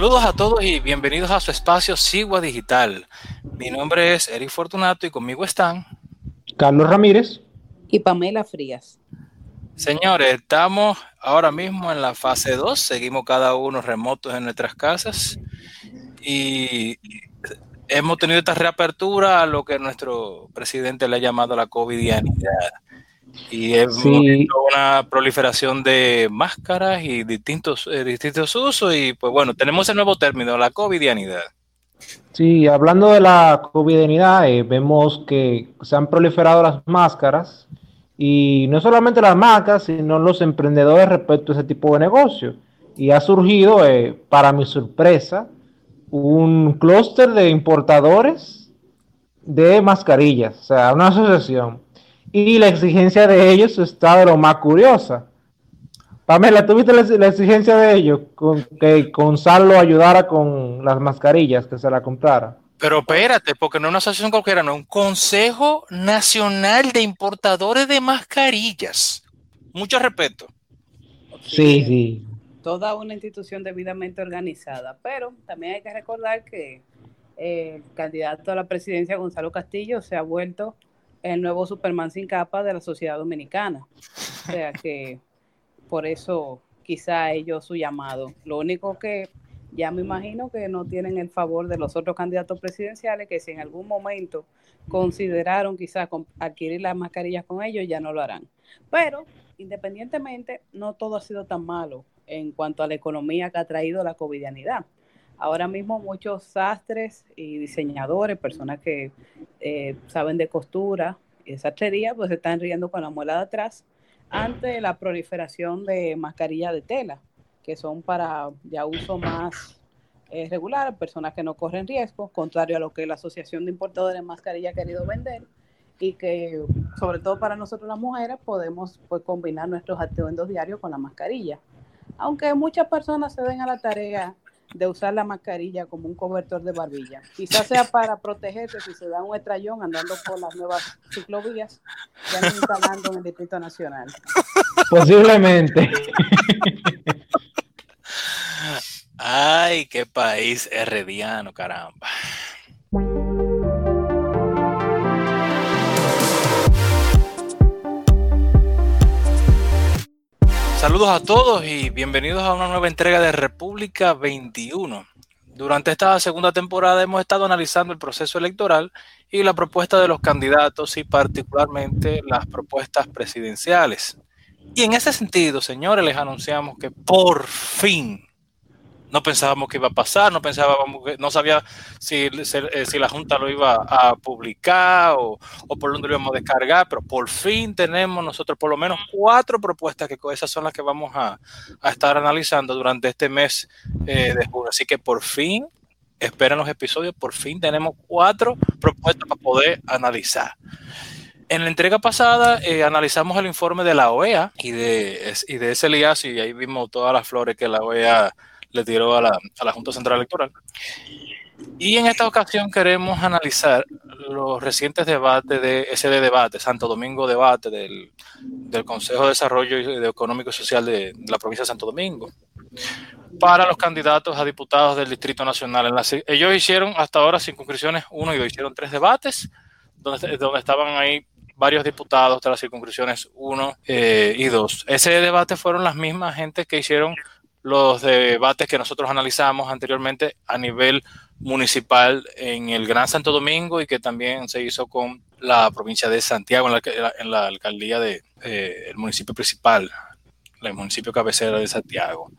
Saludos a todos y bienvenidos a su espacio Sigua Digital. Mi nombre es Eric Fortunato y conmigo están Carlos Ramírez y Pamela Frías. Señores, estamos ahora mismo en la fase 2, seguimos cada uno remotos en nuestras casas y hemos tenido esta reapertura a lo que nuestro presidente le ha llamado la covidianidad. Y es una proliferación de máscaras y distintos, eh, distintos usos. Y pues bueno, tenemos el nuevo término, la covidianidad. Sí, hablando de la covidianidad, eh, vemos que se han proliferado las máscaras y no solamente las máscaras, sino los emprendedores respecto a ese tipo de negocio. Y ha surgido, eh, para mi sorpresa, un clúster de importadores de mascarillas, o sea, una asociación y la exigencia de ellos está de lo más curiosa. Pamela, ¿tuviste la, la exigencia de ellos con que Gonzalo ayudara con las mascarillas, que se la comprara? Pero espérate, porque no es una asociación cualquiera, no, un Consejo Nacional de Importadores de Mascarillas. Mucho respeto. Sí, sí. Toda una institución debidamente organizada, pero también hay que recordar que eh, el candidato a la presidencia, Gonzalo Castillo, se ha vuelto el nuevo Superman sin capa de la sociedad dominicana. O sea que por eso quizá ellos su llamado. Lo único que ya me imagino que no tienen el favor de los otros candidatos presidenciales que si en algún momento consideraron quizás adquirir las mascarillas con ellos, ya no lo harán. Pero independientemente, no todo ha sido tan malo en cuanto a la economía que ha traído la covidianidad. Ahora mismo muchos sastres y diseñadores, personas que eh, saben de costura y de sastrería, pues están riendo con la muela de atrás ante la proliferación de mascarillas de tela, que son para ya uso más eh, regular, personas que no corren riesgo, contrario a lo que la Asociación de Importadores de Mascarillas ha querido vender y que sobre todo para nosotros las mujeres podemos pues, combinar nuestros atuendos diarios con la mascarilla. Aunque muchas personas se den a la tarea de usar la mascarilla como un cobertor de barbilla. Quizás sea para protegerse si se da un estrellón andando por las nuevas ciclovías que han instalando en el Distrito Nacional. Posiblemente. Ay, qué país herediano, caramba. Saludos a todos y bienvenidos a una nueva entrega de República 21. Durante esta segunda temporada hemos estado analizando el proceso electoral y la propuesta de los candidatos y particularmente las propuestas presidenciales. Y en ese sentido, señores, les anunciamos que por fin no pensábamos que iba a pasar, no pensábamos que, no sabía si, eh, si, la Junta lo iba a publicar o, por dónde lo íbamos a descargar, pero por fin tenemos nosotros por lo menos cuatro propuestas que esas son las que vamos a, estar analizando durante este mes eh, de junio. Así que por fin, esperen los episodios, por fin tenemos cuatro propuestas para poder analizar. En la entrega pasada eh, analizamos el informe de la OEA y de, y de ese y ahí vimos todas las flores que la OEA le tiró a la, a la Junta Central Electoral. Y en esta ocasión queremos analizar los recientes debates de SD Debate, Santo Domingo Debate, del, del Consejo de Desarrollo Económico y Social de, la provincia de Santo Domingo, para los candidatos a diputados del Distrito Nacional. En la, ellos hicieron hasta ahora circunscripciones uno y dos, hicieron tres debates, donde, donde estaban ahí varios diputados de las circunscripciones 1 eh, y 2. Ese debate fueron las mismas gentes que hicieron los debates que nosotros analizamos anteriormente a nivel municipal en el Gran Santo Domingo y que también se hizo con la provincia de Santiago, en la, alcaldía del de, el municipio principal, el municipio cabecera de Santiago.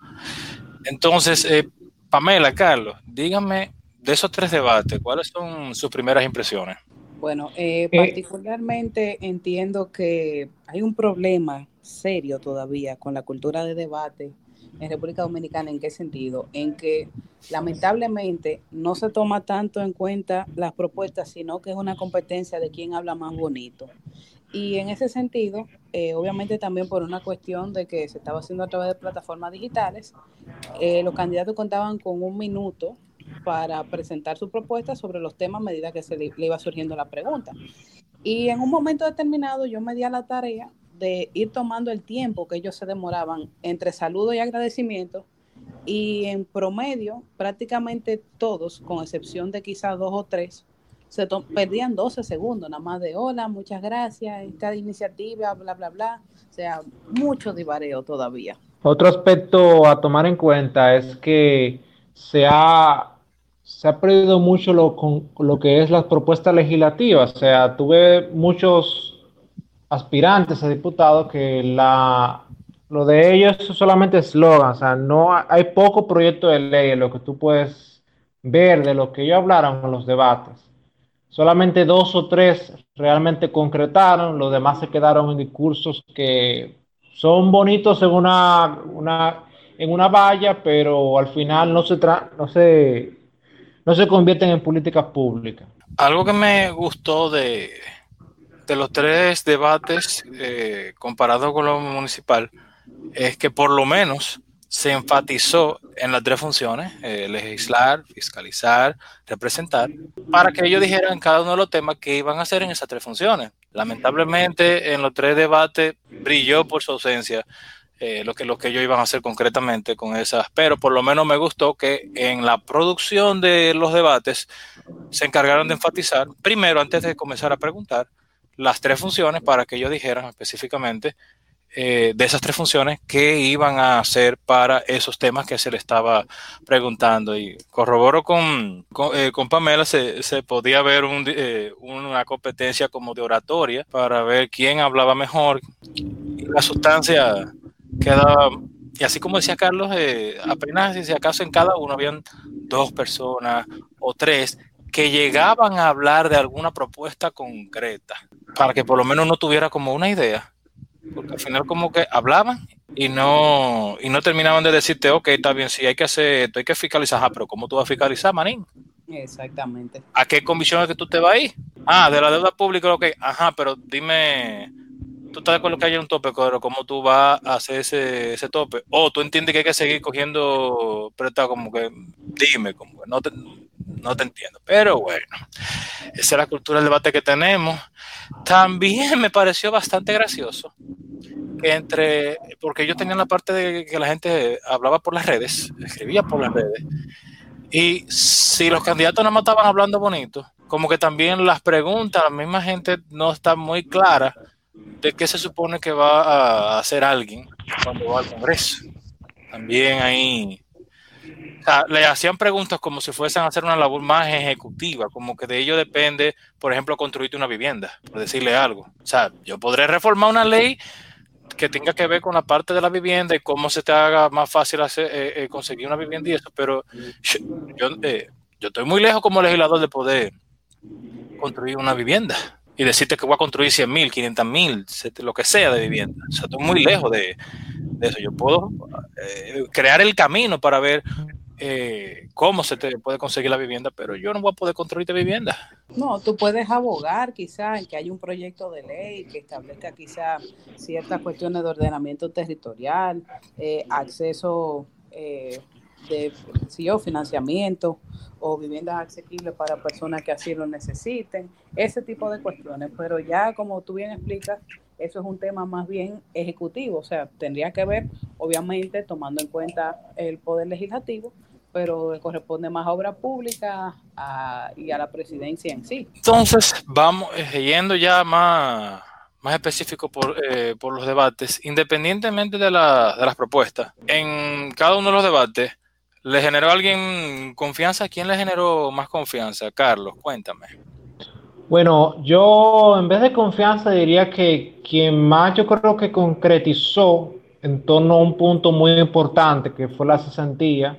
Entonces, eh, Pamela, Carlos, díganme de esos tres debates, ¿cuáles son sus primeras impresiones? Bueno, eh, eh, particularmente entiendo que hay un problema serio todavía con la cultura de debate en República Dominicana, ¿en qué sentido? En que lamentablemente no se toma tanto en cuenta las propuestas, sino que es una competencia de quién habla más bonito. Y en ese sentido, eh, obviamente también por una cuestión de que se estaba haciendo a través de plataformas digitales, eh, los candidatos contaban con un minuto para presentar su propuesta sobre los temas a medida que se le, le iba surgiendo la pregunta. Y en un momento determinado yo me di a la tarea de ir tomando el tiempo que ellos se demoraban entre saludo y agradecimiento y en promedio prácticamente todos, con excepción de quizás dos o tres, se perdían 12 segundos, nada más de hola, muchas gracias, esta iniciativa, bla, bla, bla. O sea, mucho divareo todavía. Otro aspecto a tomar en cuenta es que se ha, se ha perdido mucho lo, con, lo que es las propuestas legislativas. O sea, tuve muchos aspirantes a diputados que la, lo de ellos es solamente eslogan, o sea, no hay poco proyecto de ley en lo que tú puedes ver de lo que ellos hablaron en los debates. Solamente dos o tres realmente concretaron, los demás se quedaron en discursos que son bonitos en una, en una valla, pero al final no se, no se, no se convierten en políticas públicas. Algo que me gustó de, de los tres debates eh, comparado con lo municipal es que por lo menos se enfatizó en las tres funciones, eh, legislar, fiscalizar, representar, para que ellos dijeran cada uno de los temas que iban a hacer en esas tres funciones. Lamentablemente, en los tres debates brilló por su ausencia eh, lo, que, lo que ellos iban a hacer concretamente con esas, pero por lo menos me gustó que en la producción de los debates se encargaron de enfatizar, primero, antes de comenzar a preguntar, las tres funciones para que ellos dijeran específicamente eh, de esas tres funciones que iban a hacer para esos temas que se le estaba preguntando. Y corroboro con, con, eh, Pamela, se, se, podía ver eh, una competencia como de oratoria para ver quién hablaba mejor. Y la sustancia quedaba, y así como decía Carlos, apenas si acaso en cada uno habían dos personas o tres que llegaban a hablar de alguna propuesta concreta, para que por lo menos uno tuviera como una idea porque al final como que hablaban y no, y no terminaban de decirte, ok, está bien, sí, hay que hacer esto, hay que fiscalizar, pero ¿cómo tú vas a fiscalizar, manín? Exactamente. ¿A qué condiciones que tú te vas a ir? Ah, de la deuda pública, ok, ajá, pero dime, tú estás de acuerdo que hay un tope, pero ¿cómo tú vas a hacer ese, ese tope? O tú entiendes que hay que seguir cogiendo prestado, como que, dime, como que no te, no te entiendo. Pero bueno, esa es la cultura del debate que tenemos. También me pareció bastante gracioso que entre, porque yo tenía la parte de que la gente hablaba por las redes, escribía por las redes, y si los candidatos no estaban hablando bonito, como que también las preguntas, la misma gente no está muy clara de qué se supone que va a hacer alguien cuando va al Congreso. También ahí le hacían preguntas como si fuesen a hacer una labor más ejecutiva, como que de ello depende, por ejemplo, construirte una vivienda, por decirle algo. O sea, yo podré reformar una ley que tenga que ver con la parte de la vivienda y cómo se te haga más fácil hacer, eh, eh, conseguir una vivienda y eso, pero yo, eh, yo estoy muy lejos como legislador de poder construir una vivienda y decirte que voy a construir 100 mil, 500 mil, lo que sea de vivienda. O sea, estoy muy lejos de, de eso. Yo puedo crear el camino para ver eh, cómo se te puede conseguir la vivienda, pero yo no voy a poder construirte vivienda. No, tú puedes abogar quizá en que hay un proyecto de ley que establezca quizá ciertas cuestiones de ordenamiento territorial, eh, acceso eh, de financiamiento o viviendas asequibles para personas que así lo necesiten, ese tipo de cuestiones. Pero ya como tú bien explicas, eso es un tema más bien ejecutivo, o sea, tendría que ver, obviamente, tomando en cuenta el poder legislativo, pero corresponde más a obra pública y a la presidencia en sí. Entonces, vamos eh, yendo ya más, más específico por, eh, por los debates, independientemente de, la, de las propuestas, en cada uno de los debates, ¿le generó a alguien confianza? ¿Quién le generó más confianza? Carlos, cuéntame. Bueno, yo en vez de confianza diría que quien más yo creo que concretizó en torno a un punto muy importante que fue la cesantía,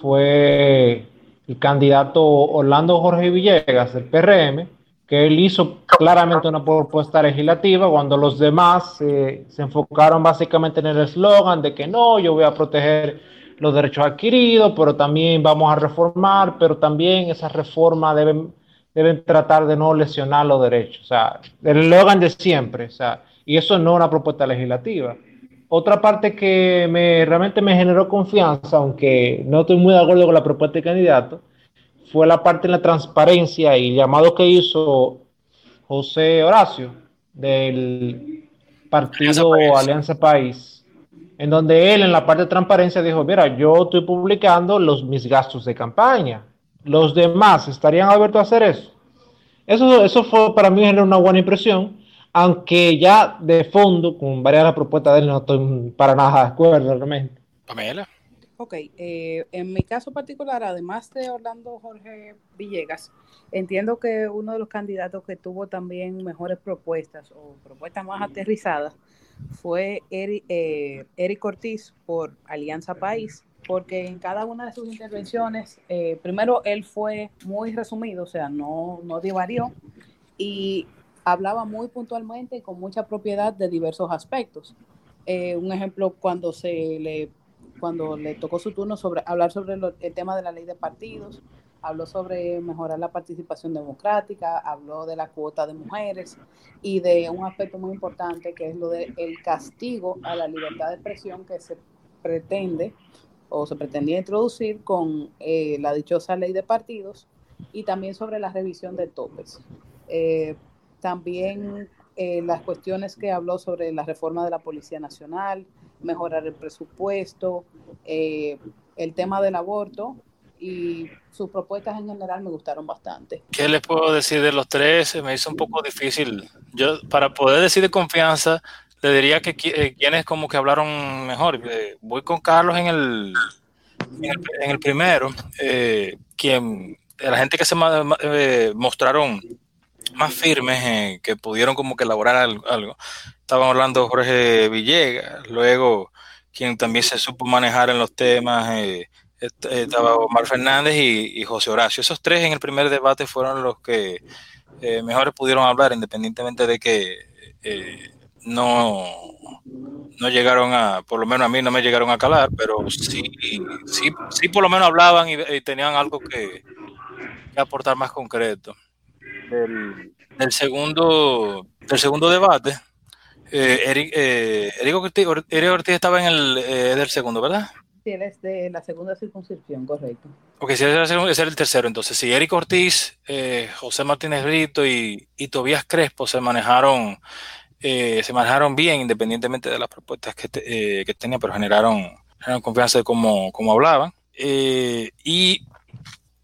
fue el candidato Orlando Jorge Villegas del PRM, que él hizo claramente una propuesta legislativa cuando los demás eh, se enfocaron básicamente en el eslogan de que no, yo voy a proteger los derechos adquiridos, pero también vamos a reformar, pero también esa reforma deben, deben tratar de no lesionar los derechos. O sea, el eslogan de siempre, o sea, y eso no es una propuesta legislativa otra parte que me, realmente me generó confianza, aunque no estoy muy de acuerdo con la propuesta de candidato, fue la parte de la transparencia y llamado que hizo José Horacio del partido Alianza País. en donde él en la parte de transparencia dijo, mira, yo estoy publicando los, mis gastos de campaña. ¿Los demás estarían abiertos a hacer eso? Eso, eso fue para mí una buena impresión, aunque ya de fondo, con varias de las propuestas de él, no estoy para nada de acuerdo realmente. Pamela. Ok, eh, en mi caso particular, además de Orlando Jorge Villegas, entiendo que uno de los candidatos que tuvo también mejores propuestas o propuestas más aterrizadas fue Eric, eh, Eric Ortiz por Alianza País, porque en cada una de sus intervenciones, eh, primero él fue muy resumido, o sea, no, no divarió y hablaba muy puntualmente y con mucha propiedad de diversos aspectos. un ejemplo, cuando se le cuando le tocó su turno sobre hablar sobre el tema de la ley de partidos, habló sobre mejorar la participación democrática, habló de la cuota de mujeres y de un aspecto muy importante que es lo del castigo a la libertad de expresión que se pretende o se pretendía introducir con eh, la dichosa ley de partidos y también sobre la revisión de topes. Eh, también eh, las cuestiones que habló sobre la reforma de la Policía Nacional, mejorar el presupuesto, eh, el tema del aborto y sus propuestas en general me gustaron bastante. ¿Qué les puedo decir de los tres? Me hizo un poco difícil. Yo, para poder decir de confianza, le diría que eh, quienes como que hablaron mejor. Eh, voy con Carlos en el, en el, primero, quien, la gente que se mostraron más firmes, que pudieron como que elaborar algo, estaban hablando Jorge Villegas, luego quien también se supo manejar en los temas, eh, estaba Omar Fernández y, José Horacio. Esos tres en el primer debate fueron los que eh, mejores pudieron hablar, independientemente de que eh, no, no llegaron a, por lo menos a mí no me llegaron a calar, pero sí, sí, sí por lo menos hablaban y, tenían algo que, aportar más concreto. Del segundo, del segundo debate, eh, Eric, eh, Eric, Ortiz, estaba en el eh, del segundo, ¿verdad? Sí, él es de la segunda circunscripción, correcto. Ok, si es el, el tercero, entonces. Si Eric Ortiz, eh, José Martínez Brito y, y, Tobías Crespo se manejaron se manejaron bien, independientemente de las propuestas que, que tenían, pero generaron, confianza de cómo, cómo hablaban. y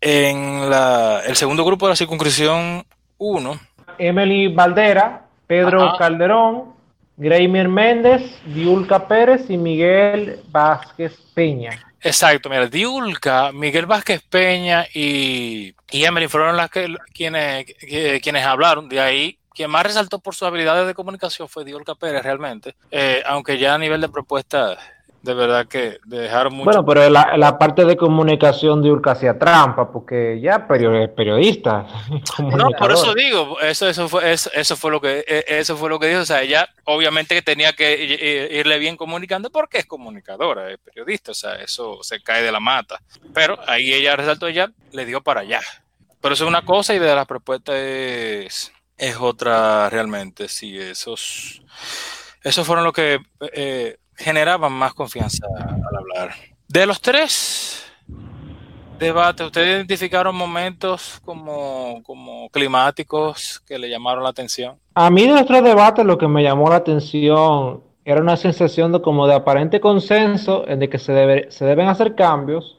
en la, el segundo grupo de la circunscripción 1. Emily Valdera, Pedro Calderón, Greimier Méndez, Diulca Pérez y Miguel Vázquez Peña. Exacto, mira, Diulca, Miguel Vázquez Peña y, y Emily fueron las que quienes, quienes hablaron. De ahí, quien más resaltó por sus habilidades de comunicación fue Diulca Pérez realmente, eh, aunque ya a nivel de propuesta de verdad que dejaron mucho. Bueno, pero la, la parte de comunicación de Urca hacía trampa, porque ya periodista. No, por eso digo, eso, eso fue, eso, eso, fue lo que, e, eso fue lo que dijo. O sea, ella obviamente que tenía que irle bien comunicando porque es comunicadora, es periodista, o sea, eso se cae de la mata. Pero ahí ella resaltó, ella le dio para allá. Pero eso es una cosa y de las propuestas es, es otra realmente. Sí, esos, esos fueron lo que eh, generaban más confianza al hablar. De los tres debates, ¿ustedes identificaron momentos como, como climáticos que le llamaron la atención? A mí de nuestro debate lo que me llamó la atención era una sensación de como de aparente consenso en de que se, debe, se deben hacer cambios,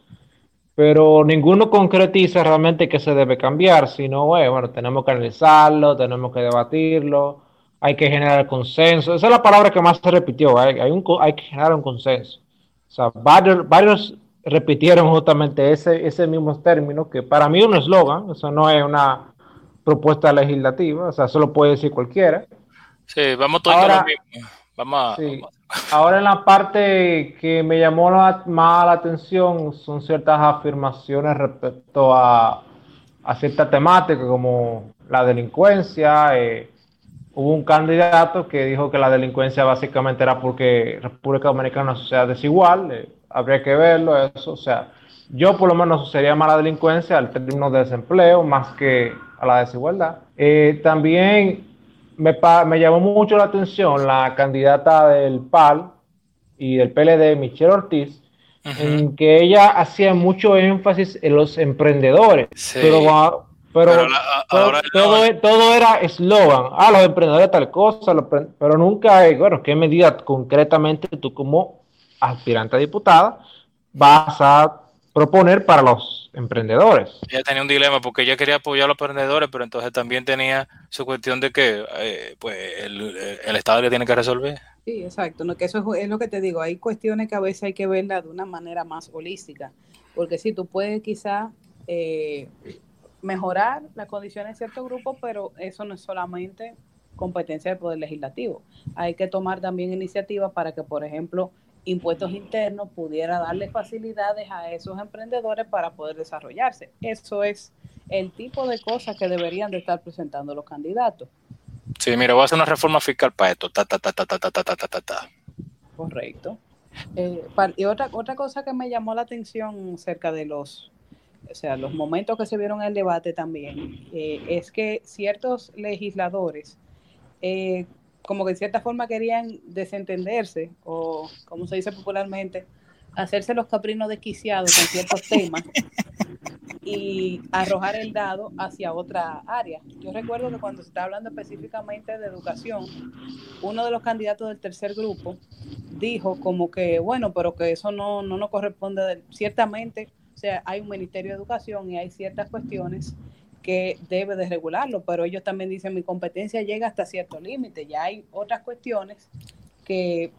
pero ninguno concretiza realmente que se debe cambiar, sino, bueno, tenemos que analizarlo, tenemos que debatirlo, hay que generar consenso. Esa es la palabra que más se repitió, hay, hay, un, hay que generar un consenso. O sea, varios, varios repitieron justamente ese, ese mismo término, que para mí es un eslogan, eso no es una propuesta legislativa, o sea, eso lo puede decir cualquiera. Sí, vamos todos ahora, lo mismo. Vamos, Ahora en la parte que me llamó más la atención son ciertas afirmaciones respecto a, a cierta temática como la delincuencia, eh, hubo un candidato que dijo que la delincuencia básicamente era porque República Dominicana es una sociedad desigual, eh, habría que verlo, eso, o sea, yo por lo menos asociaría más la delincuencia al término de desempleo más que a la desigualdad. Eh, también me, me, llamó mucho la atención la candidata del PAL y del PLD, Michelle Ortiz, en que ella hacía mucho énfasis en los emprendedores, pero pero, todo, todo, era eslogan. Ah, los emprendedores tal cosa, pero nunca hay, bueno, qué medida concretamente tú como aspirante a diputada, vas a proponer para los emprendedores. Ella tenía un dilema porque ella quería apoyar a los emprendedores, pero entonces también tenía su cuestión de que eh, pues el, Estado le tiene que resolver. Sí, exacto, que eso es, lo que te digo, hay cuestiones que a veces hay que verlas de una manera más holística, porque sí, tú puedes quizá eh, mejorar las condiciones de cierto grupo, pero eso no es solamente competencia del Poder Legislativo. Hay que tomar también iniciativas para que, por ejemplo, impuestos internos pudiera darle facilidades a esos emprendedores para poder desarrollarse. Eso es el tipo de cosas que deberían de estar presentando los candidatos. Sí, mira, voy a hacer una reforma fiscal para esto. Ta, ta, ta, ta, ta, ta, ta, ta, ta. Correcto. Eh, y otra, otra cosa que me llamó la atención cerca de los, o sea, los momentos que se vieron en el debate también, eh, es que ciertos legisladores eh, como que de cierta forma querían desentenderse o, como se dice popularmente, hacerse los caprinos desquiciados con ciertos temas y arrojar el dado hacia otra área. Yo recuerdo que cuando se está hablando específicamente de educación, uno de los candidatos del tercer grupo dijo como que, bueno, pero que eso no, no nos corresponde, ciertamente, o sea, hay un Ministerio de Educación y hay ciertas cuestiones que debe de regularlo, pero ellos también dicen mi competencia llega hasta cierto límite, ya hay otras cuestiones que,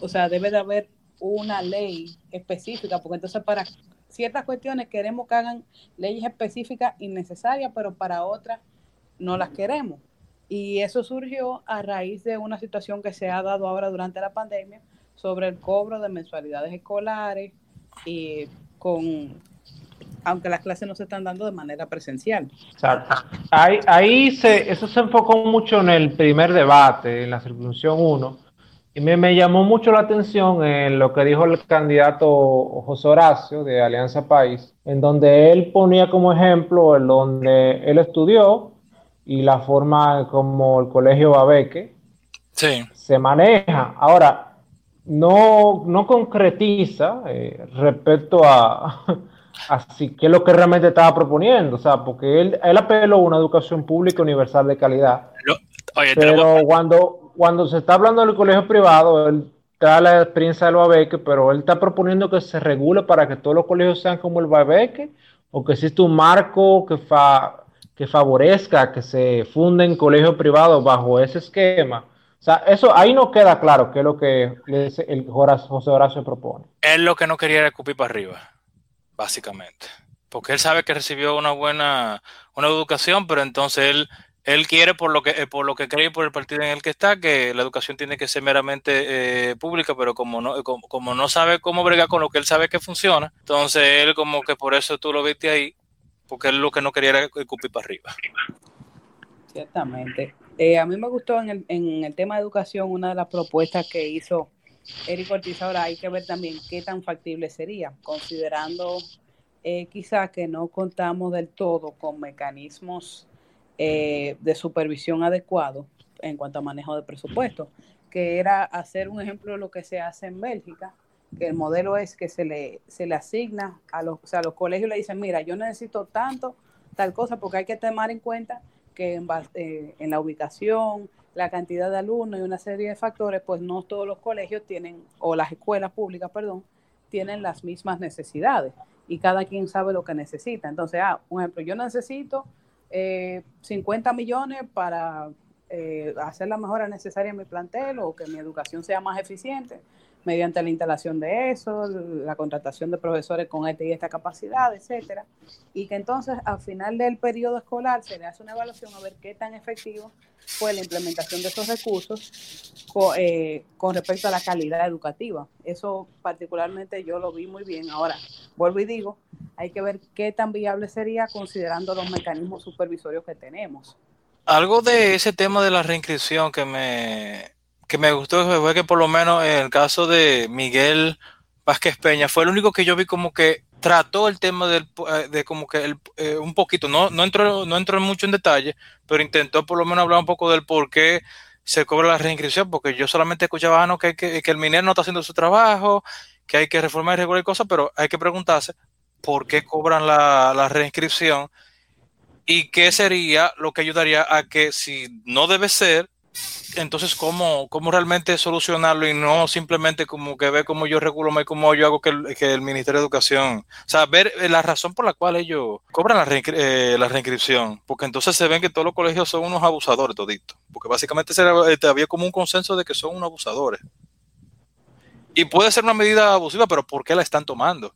o sea, debe de haber una ley específica, porque entonces para ciertas cuestiones queremos que hagan leyes específicas innecesarias, pero para otras no las queremos. Y eso surgió a raíz de una situación que se ha dado ahora durante la pandemia sobre el cobro de mensualidades escolares y con aunque las clases no se están dando de manera presencial. Exacto. Ahí, ahí se, eso se enfocó mucho en el primer debate, en la circunscripción 1, y me, me, llamó mucho la atención en lo que dijo el candidato José Horacio de Alianza País, en donde él ponía como ejemplo en donde él estudió y la forma como el colegio Babeque se maneja. Ahora, no, no concretiza eh, respecto a Así que es lo que realmente estaba proponiendo, o sea, porque él, él apeló a una educación pública universal de calidad. pero cuando, cuando se está hablando del colegio privado, él da la experiencia del Babeque, pero él está proponiendo que se regule para que todos los colegios sean como el Babeque, o que exista un marco que, fa, que favorezca que se funden colegios privados bajo ese esquema. O sea, eso ahí no queda claro qué es lo que el José Horacio propone. Él lo que no quería era escupir para arriba básicamente. Porque él sabe que recibió una buena una educación, pero entonces él, él quiere, por lo que eh, por lo que cree por el partido en el que está, que la educación tiene que ser meramente eh, pública, pero como no, como, no sabe cómo bregar con lo que él sabe que funciona, entonces él como que por eso tú lo viste ahí, porque él lo que no quería era escupir para arriba. Ciertamente. Eh, a mí me gustó en el, en el tema de educación una de las propuestas que hizo Eric Ortiz, ahora hay que ver también qué tan factible sería, considerando eh, quizá que no contamos del todo con mecanismos eh, de supervisión adecuados en cuanto a manejo de presupuesto, que era hacer un ejemplo de lo que se hace en Bélgica, que el modelo es que se le, se le asigna a los, o sea, los colegios le dicen, mira, yo necesito tanto, tal cosa, porque hay que tomar en cuenta que en, eh, en la ubicación, la cantidad de alumnos y una serie de factores, pues no todos los colegios tienen, o las escuelas públicas, perdón, tienen las mismas necesidades y cada quien sabe lo que necesita. Entonces, ah, un ejemplo, yo necesito 50 eh, millones para eh, hacer la mejora necesaria en mi plantel o que mi educación sea más eficiente mediante la instalación de eso, la contratación de profesores con esta y esta capacidad, etcétera, y que entonces al final del periodo escolar se le hace una evaluación a ver qué tan efectivo fue la implementación de esos recursos con, eh, con respecto a la calidad educativa. Eso particularmente yo lo vi muy bien. Ahora, vuelvo y digo, hay que ver qué tan viable sería considerando los mecanismos supervisorios que tenemos. Algo de ese tema de la reinscripción que me que me gustó fue que por lo menos en el caso de Miguel Vázquez Peña fue el único que yo vi como que trató el tema del, eh, de como que el, eh, un poquito, no, no, entró, no entró mucho en detalle, pero intentó por lo menos hablar un poco del por qué se cobra la reinscripción, porque yo solamente escuchaba ah, no, que, que, el minero no está haciendo su trabajo, que hay que reformar y regular cosas, pero hay que preguntarse por qué cobran la, la reinscripción y qué sería lo que ayudaría a que si no debe ser, entonces, ¿cómo, ¿cómo realmente solucionarlo y no simplemente como que ve cómo yo regulo y cómo yo hago que el, que el, Ministerio de Educación, o sea, ver eh, la razón por la cual ellos cobran la, eh, la reinscripción, porque entonces se ven que todos los colegios son unos abusadores toditos, porque básicamente se, este, había como un consenso de que son unos abusadores. Y puede ser una medida abusiva, pero ¿por qué la están tomando?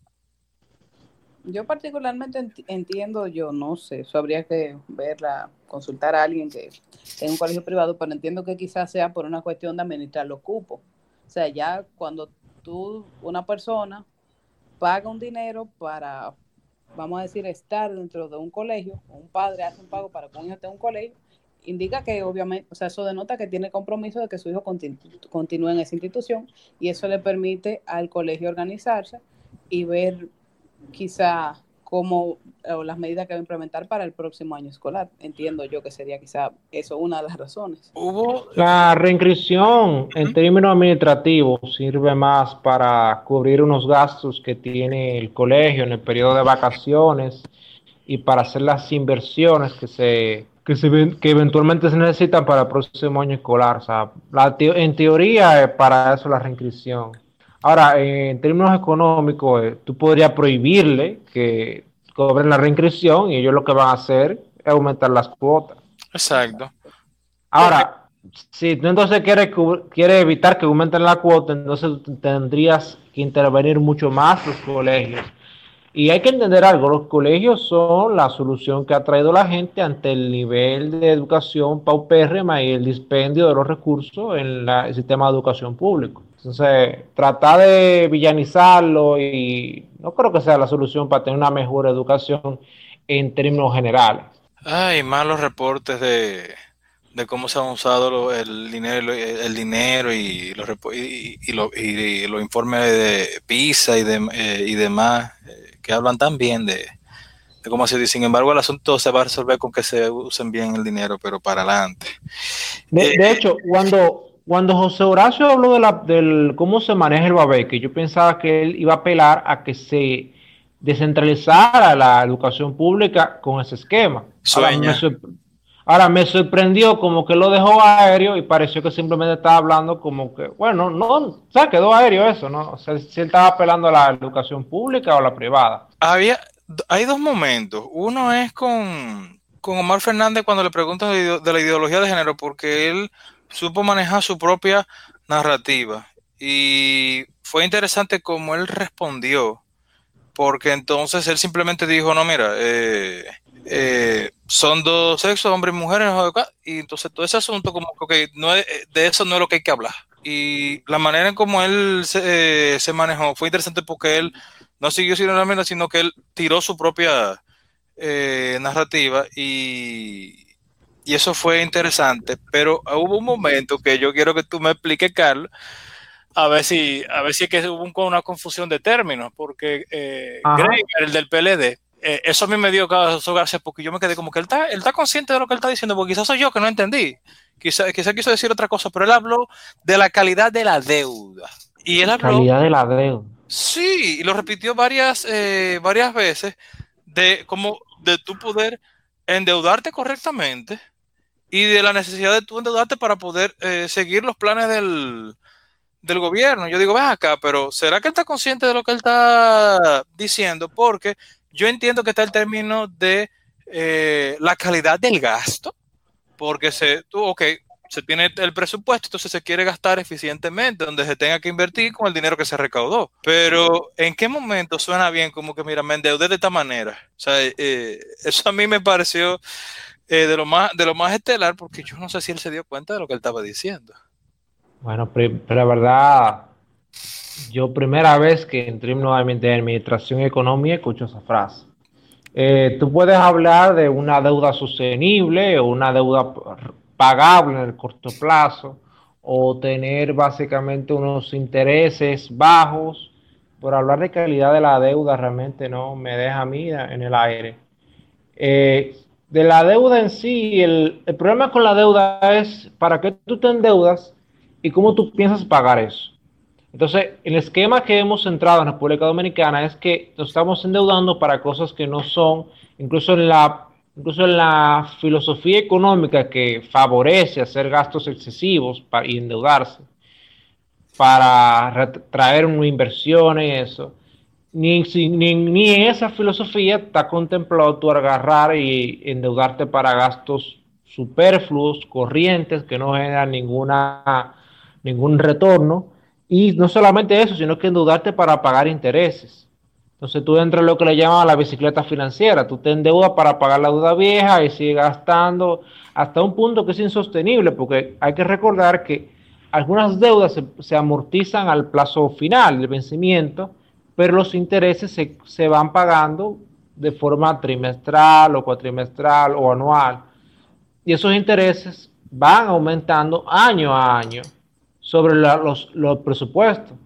Yo particularmente entiendo, yo no sé, eso habría que verla, consultar a alguien que en un colegio privado, pero entiendo que quizás sea por una cuestión de administrar los cupos. O sea, ya cuando tú, una persona, paga un dinero para, vamos a decir, estar dentro de un colegio, un padre hace un pago para que un hijo esté en un colegio, indica que obviamente, o sea, eso denota que tiene compromiso de que su hijo continúe en esa institución y eso le permite al colegio organizarse y ver quizá cómo o las medidas que va a implementar para el próximo año escolar. Entiendo yo que sería quizá eso una de las razones. ¿Hubo? La reinscripción en términos administrativos sirve más para cubrir unos gastos que tiene el colegio en el periodo de vacaciones y para hacer las inversiones que se que, se, que eventualmente se necesitan para el próximo año escolar. O sea, la en teoría es para eso la reinscripción. Ahora, en términos económicos, eh, tú podrías prohibirle que cobren la reinscripción y ellos lo que van a hacer es aumentar las cuotas. Exacto. Ahora, si tú entonces quieres, quieres evitar que aumenten la cuota, entonces tendrías que intervenir mucho más los colegios. Y hay que entender algo, los colegios son la solución que ha traído la gente ante el nivel de educación paupérrima y el dispendio de los recursos en el sistema de educación público. Entonces, tratar de villanizarlo y no creo que sea la solución para tener una mejor educación en términos generales. Hay malos reportes de, cómo se ha usado el dinero el dinero y los y, y, los informes de PISA y, de, eh, y demás eh, que hablan tan bien de, cómo se dice. Sin embargo, el asunto se va a resolver con que se usen bien el dinero, pero para adelante. De, de hecho, cuando cuando José Horacio habló de la, del cómo se maneja el BABE, que yo pensaba que él iba a apelar a que se descentralizara la educación pública con ese esquema. Ahora me, sorprendió como que lo dejó aéreo y pareció que simplemente estaba hablando como que, bueno, no, o sea, quedó aéreo eso, ¿no? O sea, si él estaba apelando a la educación pública o la privada. Había, hay dos momentos. Uno es con, con Omar Fernández cuando le preguntan de la ideología de género, porque él supo manejar su propia narrativa. Y fue interesante como él respondió, porque entonces él simplemente dijo, no, mira, eh, eh, son dos sexos, hombres y mujeres, y entonces todo ese asunto como que no de eso no es lo que hay que hablar. Y la manera en como él se, eh, manejó fue interesante porque él no siguió siendo la sino que él tiró su propia narrativa y, y eso fue interesante, pero hubo un momento que yo quiero que tú me expliques, Carlos, a ver si, a ver si es que hubo una confusión de términos, porque eh, el del PLD, eh, eso a mí me dio gracias porque yo me quedé como que él está, él está consciente de lo que él está diciendo, porque quizás soy yo que no entendí. Quizás quizá quiso decir otra cosa, pero él habló de la calidad de la deuda. Y él habló, calidad de la deuda. Sí, y lo repitió varias, eh, varias veces, de como de tu poder endeudarte correctamente y de la necesidad de tú endeudarte para poder eh, seguir los planes del, del gobierno. Yo digo, ven acá, pero ¿será que él está consciente de lo que él está diciendo? Porque yo entiendo que está el término de eh, la calidad del gasto, porque se, tú, ok, se tiene el presupuesto, entonces se quiere gastar eficientemente, donde se tenga que invertir con el dinero que se recaudó. Pero, ¿en qué momento suena bien como que, mira, me endeudé de esta manera? O sea, eh, eso a mí me pareció eh, de, lo más, de lo más estelar, porque yo no sé si él se dio cuenta de lo que él estaba diciendo. Bueno, pero la verdad, yo primera vez que en términos de administración y economía escucho esa frase. Eh, tú puedes hablar de una deuda sostenible o una deuda pagable en el corto plazo o tener básicamente unos intereses bajos. Por hablar de calidad de la deuda realmente no me deja a mí en el aire. Eh, de la deuda en sí, el, problema con la deuda es para qué tú te endeudas y cómo tú piensas pagar eso. Entonces, el esquema que hemos entrado en República Dominicana es que nos estamos endeudando para cosas que no son, incluso en la incluso la filosofía económica que favorece hacer gastos excesivos para, y endeudarse para traer una inversión y eso, ni, ni, ni, en esa filosofía está contemplado tú agarrar y endeudarte para gastos superfluos, corrientes, que no generan ninguna, ningún retorno. Y no solamente eso, sino que endeudarte para pagar intereses. Entonces tú entras en lo que le llaman la bicicleta financiera. Tú te endeudas para pagar la deuda vieja y sigues gastando hasta un punto que es insostenible, porque hay que recordar que algunas deudas se, se amortizan al plazo final del vencimiento, pero los intereses se, se van pagando de forma trimestral o cuatrimestral o anual y esos intereses van aumentando año a año sobre los, los, presupuestos.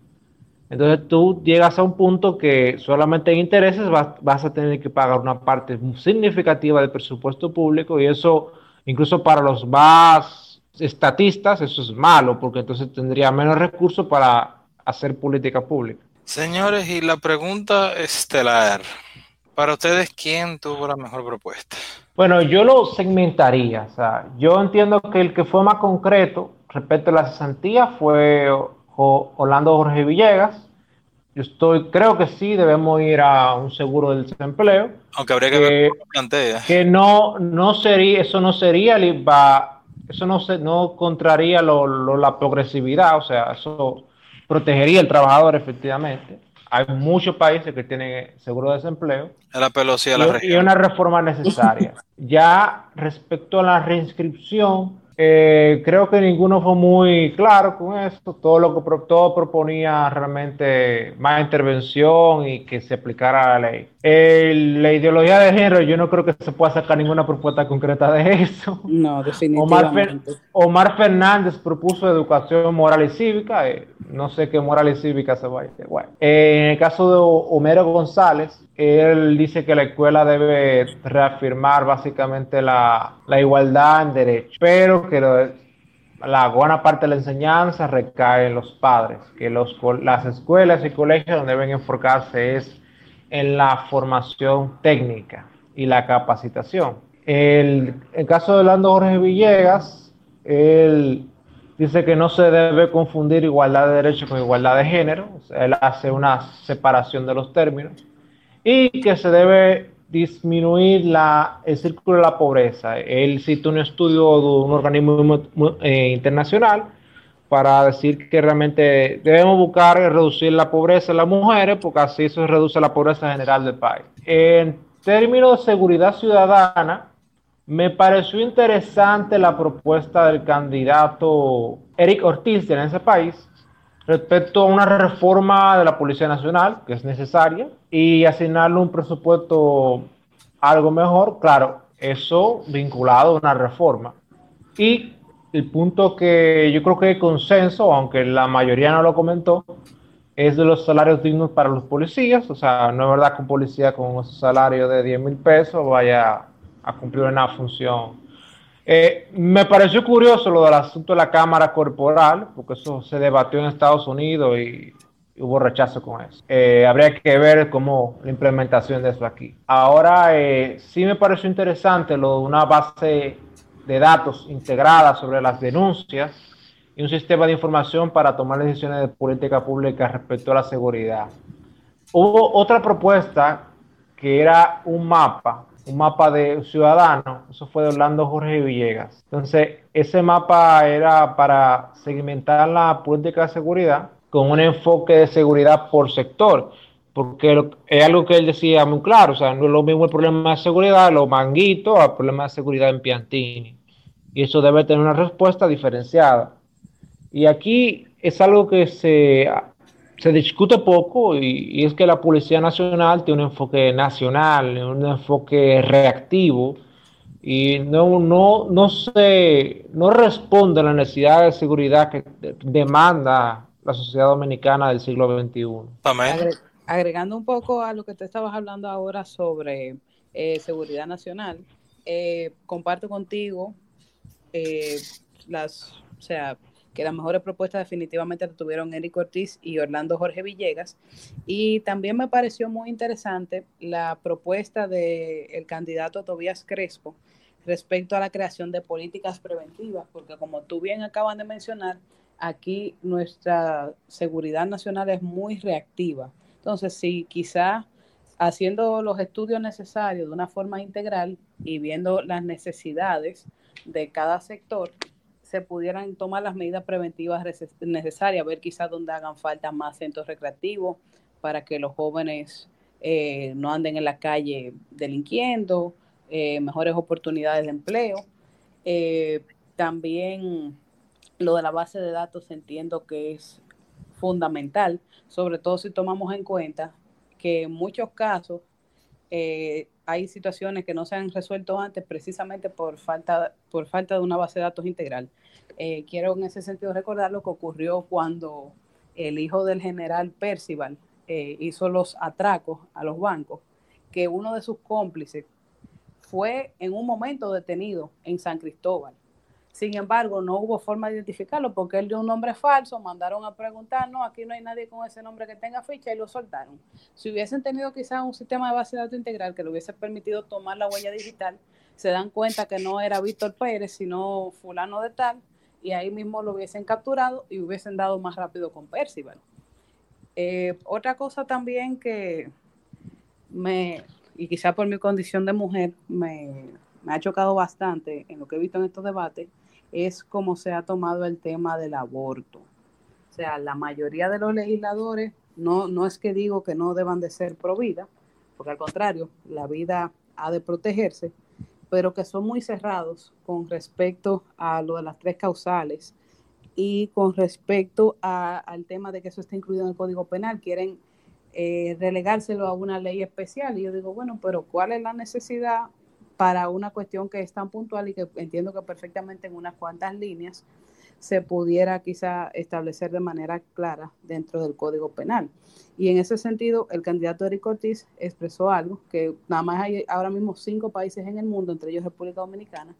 Entonces tú llegas a un punto que solamente en intereses vas, vas, a tener que pagar una parte significativa del presupuesto público y eso incluso para los más estatistas eso es malo porque entonces tendría menos recursos para hacer política pública. Señores, y la pregunta estelar, para ustedes, ¿quién tuvo la mejor propuesta? Bueno, yo lo segmentaría. O sea, yo entiendo que el que fue más concreto respecto a la cesantía fue Orlando Jorge Villegas. Yo estoy, creo que sí, debemos ir a un seguro del desempleo. Aunque habría que, ver cómo plantea. Que no, no sería, eso no sería eso no se, no contraría la progresividad, o sea, eso protegería al trabajador efectivamente hay muchos países que tienen seguro de desempleo. La la y, y una reforma necesaria. ya respecto a la reinscripción, eh, creo que ninguno fue muy claro con esto. Todo lo que todo proponía realmente más intervención y que se aplicara la ley. la ideología de género, yo no creo que se pueda sacar ninguna propuesta concreta de eso. No, definitivamente. Omar, Fernández propuso educación moral y cívica. Eh, no sé qué moral y cívica se va a decir. Bueno, eh, en el caso de Homero González, él dice que la escuela debe reafirmar básicamente la, igualdad en derechos, pero que la buena parte de la enseñanza recae en los padres, que las escuelas y colegios donde deben enfocarse es en la formación técnica y la capacitación. El, el caso de Orlando Jorge Villegas, él dice que no se debe confundir igualdad de derechos con igualdad de género, él hace una separación de los términos y que se debe disminuir la, el círculo de la pobreza. Él cita un estudio de un organismo eh, internacional para decir que realmente debemos buscar reducir la pobreza en las mujeres porque así eso reduce la pobreza general del país. En términos de seguridad ciudadana, me pareció interesante la propuesta del candidato Eric Ortiz en ese país, respecto a una reforma de la Policía Nacional, que es necesaria, y asignarle un presupuesto algo mejor, claro, eso vinculado a una reforma. Y el punto que yo creo que hay consenso, aunque la mayoría no lo comentó, es de los salarios dignos para los policías. O sea, no es verdad que un policía con un salario de 10 mil pesos vaya a cumplir una función eh, me pareció curioso lo del asunto de la cámara corporal, porque eso se debatió en Estados Unidos y, hubo rechazo con eso. Eh, habría que ver cómo la implementación de eso aquí. Ahora, eh, sí me pareció interesante lo de una base de datos integrada sobre las denuncias y un sistema de información para tomar decisiones de política pública respecto a la seguridad. Hubo otra propuesta que era un mapa un mapa de ciudadanos, eso fue de Orlando Jorge Villegas. Entonces, ese mapa era para segmentar la política de seguridad con un enfoque de seguridad por sector, porque es algo que él decía muy claro, o sea, no es lo mismo el problema de seguridad, los manguitos, al problema de seguridad en Piantini. Y eso debe tener una respuesta diferenciada. Y aquí es algo que se se discute poco y, es que la Policía Nacional tiene un enfoque nacional, un enfoque reactivo y no, no, no, se, no responde a la necesidad de seguridad que demanda la sociedad dominicana del siglo XXI. Agregando un poco a lo que te estabas hablando ahora sobre eh, seguridad nacional, eh, comparto contigo eh, las, o sea, que las mejores propuestas definitivamente las tuvieron Eric Ortiz y Orlando Jorge Villegas. Y también me pareció muy interesante la propuesta del candidato Tobías Crespo respecto a la creación de políticas preventivas, porque como tú bien acaban de mencionar, aquí nuestra seguridad nacional es muy reactiva. Entonces, si quizá haciendo los estudios necesarios de una forma integral y viendo las necesidades de cada sector, se pudieran tomar las medidas preventivas necesarias, ver quizás dónde hagan falta más centros recreativos para que los jóvenes eh, no anden en la calle delinquiendo, eh, mejores oportunidades de empleo. Eh, también lo de la base de datos entiendo que es fundamental, sobre todo si tomamos en cuenta que en muchos casos eh, hay situaciones que no se han resuelto antes precisamente por falta, por falta de una base de datos integral. Eh, quiero en ese sentido recordar lo que ocurrió cuando el hijo del general Percival eh, hizo los atracos a los bancos, que uno de sus cómplices fue en un momento detenido en San Cristóbal sin embargo, no hubo forma de identificarlo porque él dio un nombre falso, mandaron a preguntar, no, aquí no hay nadie con ese nombre que tenga ficha y lo soltaron. Si hubiesen tenido quizás un sistema de base de datos integral que le hubiese permitido tomar la huella digital, se dan cuenta que no era Víctor Pérez, sino fulano de tal, y ahí mismo lo hubiesen capturado y hubiesen dado más rápido con Percival. Eh, otra cosa también que me, y quizás por mi condición de mujer, me, me ha chocado bastante en lo que he visto en estos debates, es cómo se ha tomado el tema del aborto. O sea, la mayoría de los legisladores, no, no es que digo que no deban de ser pro porque al contrario, la vida ha de protegerse, pero que son muy cerrados con respecto a lo de las tres causales y con respecto al tema de que eso está incluido en el Código Penal. Quieren eh, relegárselo a una ley especial. Y yo digo, bueno, pero ¿cuál es la necesidad para una cuestión que es tan puntual y que entiendo que perfectamente en unas cuantas líneas se pudiera quizá establecer de manera clara dentro del Código Penal. Y en ese sentido, el candidato Eric Ortiz expresó algo, que nada más hay ahora mismo cinco países en el mundo, entre ellos República Dominicana,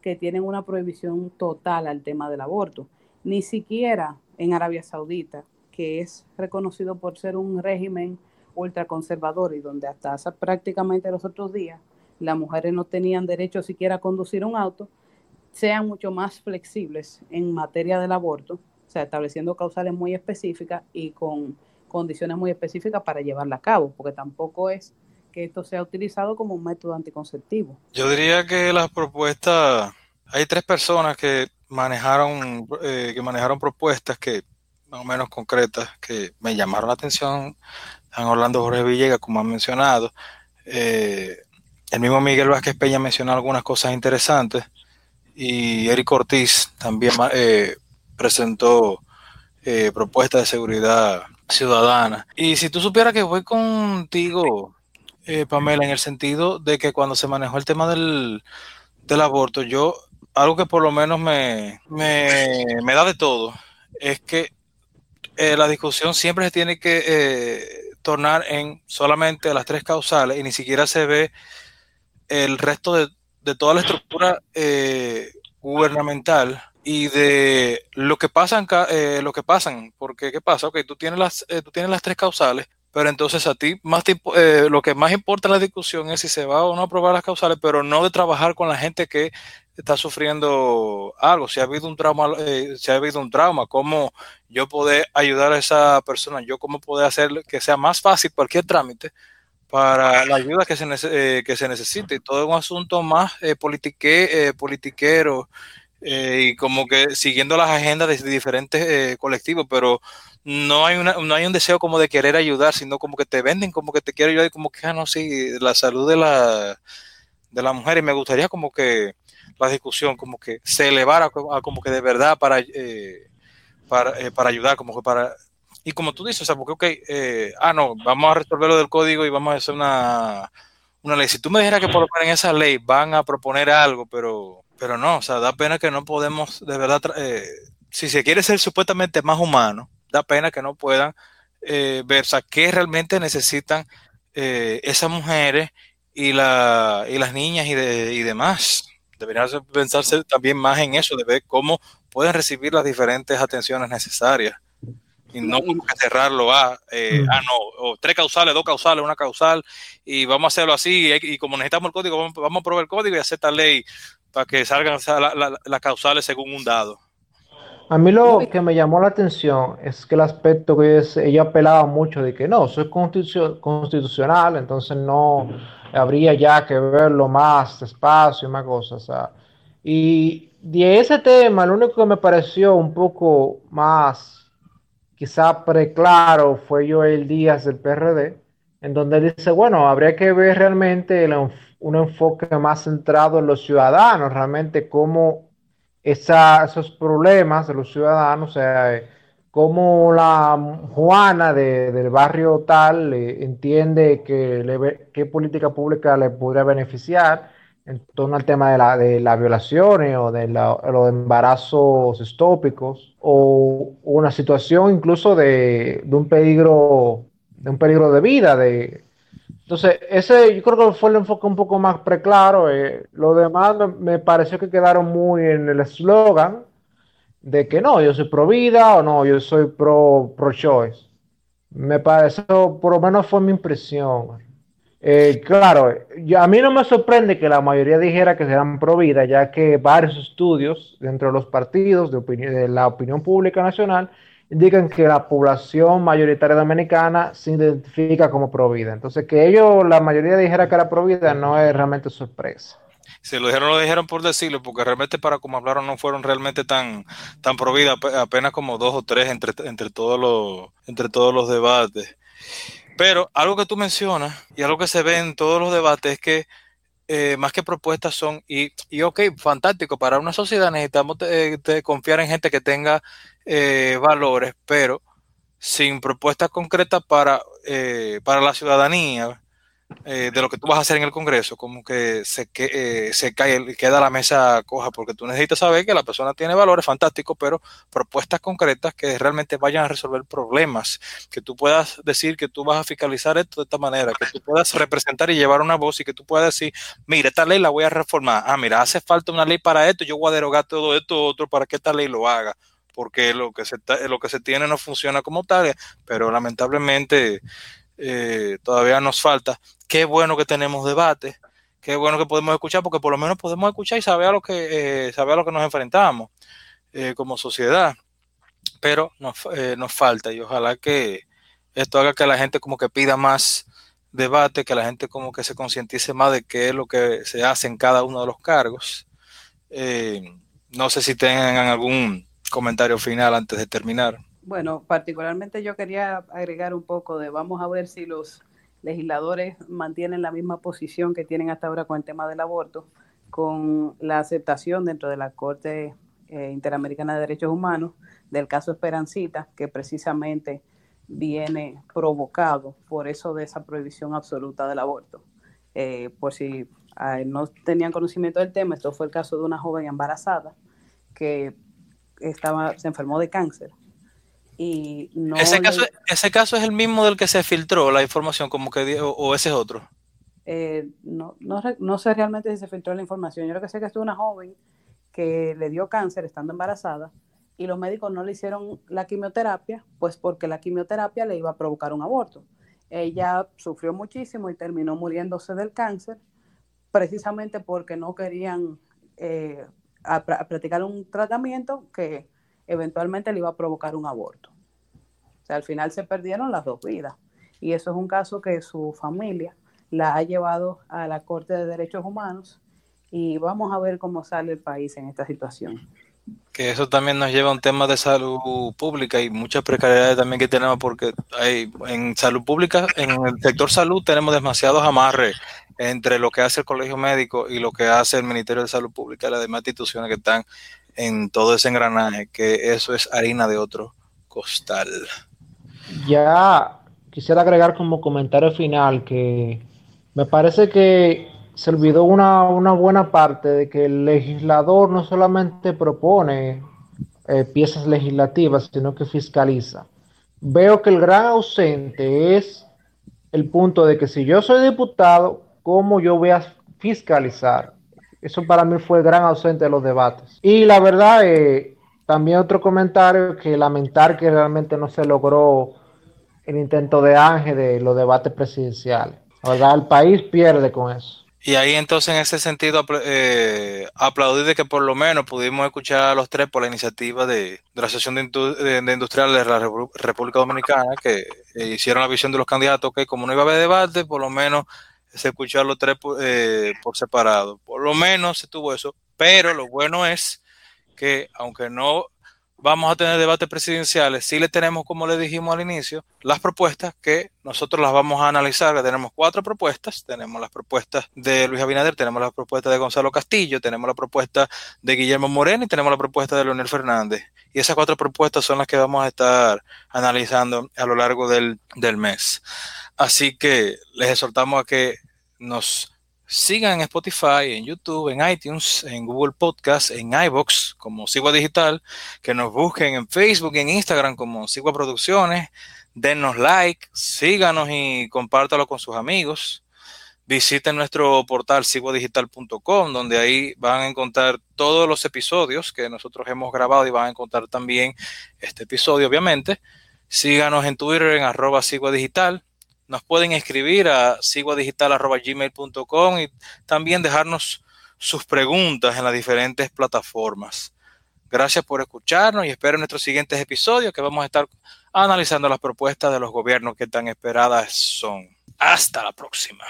que tienen una prohibición total al tema del aborto. Ni siquiera en Arabia Saudita, que es reconocido por ser un régimen ultraconservador y donde hasta hace prácticamente los otros días las mujeres no tenían derecho siquiera a conducir un auto, sean mucho más flexibles en materia del aborto, o sea, estableciendo causales muy específicas y con condiciones muy específicas para llevarla a cabo, porque tampoco es que esto sea utilizado como un método anticonceptivo. Yo diría que las propuestas, hay tres personas que manejaron, eh, que manejaron propuestas que más o menos concretas que me llamaron la atención. San Orlando Jorge Villegas, como han mencionado, eh, el mismo Miguel Vázquez Peña mencionó algunas cosas interesantes y Eric Ortiz también eh, presentó eh, propuestas de seguridad ciudadana. Y si tú supieras que voy contigo, eh, Pamela, en el sentido de que cuando se manejó el tema del, aborto, yo, algo que por lo menos me, da de todo, es que la discusión siempre se tiene que tornar en solamente las tres causales y ni siquiera se ve el resto de, toda la estructura eh, gubernamental y de lo que pasan eh, lo que pasan porque qué pasa ok tú tienes las eh, tú tienes las tres causales pero entonces a ti más lo que más importa en la discusión es si se va o no a aprobar las causales pero no de trabajar con la gente que está sufriendo algo. Si ha habido un trauma si ha habido un trauma cómo yo poder ayudar a esa persona yo cómo poder hacer que sea más fácil cualquier trámite para la ayuda que se, eh, que se necesite. Todo es un asunto más eh, politique, eh, politiquero eh, y como que siguiendo las agendas de diferentes colectivos, pero no hay, una, no hay un deseo como de querer ayudar, sino como que te venden, como que te quieren ayudar y como que, ah, no, sí, la salud de la, de la mujer. Y me gustaría como que la discusión como que se elevara a, como que de verdad para, para, para ayudar, como que para y como tú dices, o sea, porque, ok, eh, ah, no, vamos a resolver lo del código y vamos a hacer una, una ley. Si tú me dijeras que por lo menos en esa ley van a proponer algo, pero, pero no, o sea, da pena que no podemos, de verdad, eh, si se quiere ser supuestamente más humano, da pena que no puedan eh, ver, o qué realmente necesitan esas mujeres y, la, y las niñas y, de, y demás. Deberían pensarse también más en eso, de ver cómo pueden recibir las diferentes atenciones necesarias y no como que cerrarlo a, eh, ah, no, o tres causales, dos causales, una causal, y vamos a hacerlo así, y, como necesitamos el código, vamos, a probar el código y hacer esta ley para que salgan las causales según un dado. A mí lo que me llamó la atención es que el aspecto que ella apelaba mucho de que no, eso es constitucional, entonces no habría ya que verlo más despacio y más cosas. y de ese tema, lo único que me pareció un poco más quizá preclaro fue Joel Díaz del PRD, en donde dice, bueno, habría que ver realmente un enfoque más centrado en los ciudadanos, realmente cómo esos problemas de los ciudadanos, o sea, cómo la Juana del barrio tal entiende que qué política pública le podría beneficiar en torno al tema de, la, de las violaciones o de los embarazos estópicos o una situación incluso de, un peligro de un peligro de vida de entonces ese yo creo que fue el enfoque un poco más preclaro eh, lo demás me, pareció que quedaron muy en el eslogan de que no yo soy pro vida o no yo soy pro pro choice. Me pareció por lo menos fue mi impresión eh, claro, a mí no me sorprende que la mayoría dijera que serán pro vida, ya que varios estudios dentro de los partidos de, la opinión pública nacional indican que la población mayoritaria dominicana se identifica como pro vida. Entonces, que ellos, la mayoría dijera que era pro vida, no es realmente sorpresa. Si lo dijeron, lo dijeron por decirlo, porque realmente para como hablaron no fueron realmente tan, tan apenas como dos o tres entre, entre, todos, los, entre todos los debates. Pero algo que tú mencionas y algo que se ve en todos los debates es que eh, más que propuestas son, y, y, ok, fantástico, para una sociedad necesitamos eh, confiar en gente que tenga eh, valores, pero sin propuestas concretas para, para la ciudadanía, eh, de lo que tú vas a hacer en el Congreso, como que se, que, eh, se cae, queda la mesa coja, porque tú necesitas saber que la persona tiene valores fantásticos, pero propuestas concretas que realmente vayan a resolver problemas, que tú puedas decir que tú vas a fiscalizar esto de esta manera, que tú puedas representar y llevar una voz y que tú puedas decir, mira, esta ley la voy a reformar, ah, mira, hace falta una ley para esto, yo voy a derogar todo esto otro para que esta ley lo haga porque lo que se, lo que se tiene no funciona como tal, pero lamentablemente eh, todavía nos falta. Qué bueno que tenemos debate, qué bueno que podemos escuchar, porque por lo menos podemos escuchar y saber a lo que, eh, saber a lo que nos enfrentamos eh, como sociedad. Pero nos, nos falta y ojalá que esto haga que la gente como que pida más debate, que la gente como que se concientice más de qué es lo que se hace en cada uno de los cargos. no sé si tengan algún comentario final antes de terminar. Bueno, particularmente yo quería agregar un poco de vamos a ver si los legisladores mantienen la misma posición que tienen hasta ahora con el tema del aborto, con la aceptación dentro de la Corte eh, Interamericana de Derechos Humanos del caso Esperancita, que precisamente viene provocado por eso de esa prohibición absoluta del aborto. Eh, por si ah, no tenían conocimiento del tema, esto fue el caso de una joven embarazada que estaba, se enfermó de cáncer y no ese caso, ese caso es el mismo del que se filtró la información, como que o, ese es otro. Eh, no, no, no, sé realmente si se filtró la información. Yo lo que sé que es una joven que le dio cáncer estando embarazada y los médicos no le hicieron la quimioterapia, pues porque la quimioterapia le iba a provocar un aborto. Ella sufrió muchísimo y terminó muriéndose del cáncer, precisamente porque no querían eh, practicar un tratamiento que eventualmente le iba a provocar un aborto. O sea, al final se perdieron las dos vidas. Y eso es un caso que su familia la ha llevado a la Corte de Derechos Humanos y vamos a ver cómo sale el país en esta situación. Que eso también nos lleva a un tema de salud pública y muchas precariedades también que tenemos porque hay en salud pública, en el sector salud tenemos demasiados amarres entre lo que hace el colegio médico y lo que hace el Ministerio de Salud Pública y las demás instituciones que están en todo ese engranaje, que eso es harina de otro costal. Ya quisiera agregar como comentario final que me parece que se olvidó una, buena parte de que el legislador no solamente propone eh, piezas legislativas, sino que fiscaliza. Veo que el gran ausente es el punto de que si yo soy diputado, ¿cómo yo voy a fiscalizar? Eso para mí fue gran ausente de los debates. Y la verdad, eh, también otro comentario que lamentar que realmente no se logró el intento de Ángel de los debates presidenciales. El país pierde con eso. Y ahí entonces en ese sentido eh, aplaudir de que por lo menos pudimos escuchar a los tres por la iniciativa de, la Asociación de, Industriales de la República Dominicana que eh, hicieron la visión de los candidatos que como no iba a haber debate, por lo menos se escuchó a los tres eh, por separado. Por lo menos se tuvo eso. Pero lo bueno es que aunque no vamos a tener debates presidenciales, sí le tenemos, como le dijimos al inicio, las propuestas que nosotros las vamos a analizar. Tenemos cuatro propuestas. Tenemos las propuestas de Luis Abinader, tenemos la propuesta de Gonzalo Castillo, tenemos la propuesta de Guillermo Moreno y tenemos la propuesta de Leonel Fernández. Y esas cuatro propuestas son las que vamos a estar analizando a lo largo del, del mes. Así que les exhortamos a que nos sigan en Spotify, en YouTube, en iTunes, en Google Podcast, en iBox como Sigua Digital, que nos busquen en Facebook, en Instagram como Sigua Producciones, denos like, síganos y compártalo con sus amigos. Visiten nuestro portal siguadigital.com, donde ahí van a encontrar todos los episodios que nosotros hemos grabado y van a encontrar también este episodio, obviamente. Síganos en Twitter en arroba Digital nos pueden escribir a siguadigital.gmail.com y también dejarnos sus preguntas en las diferentes plataformas. Gracias por escucharnos y espero en nuestros siguientes episodios que vamos a estar analizando las propuestas de los gobiernos que tan esperadas son. Hasta la próxima.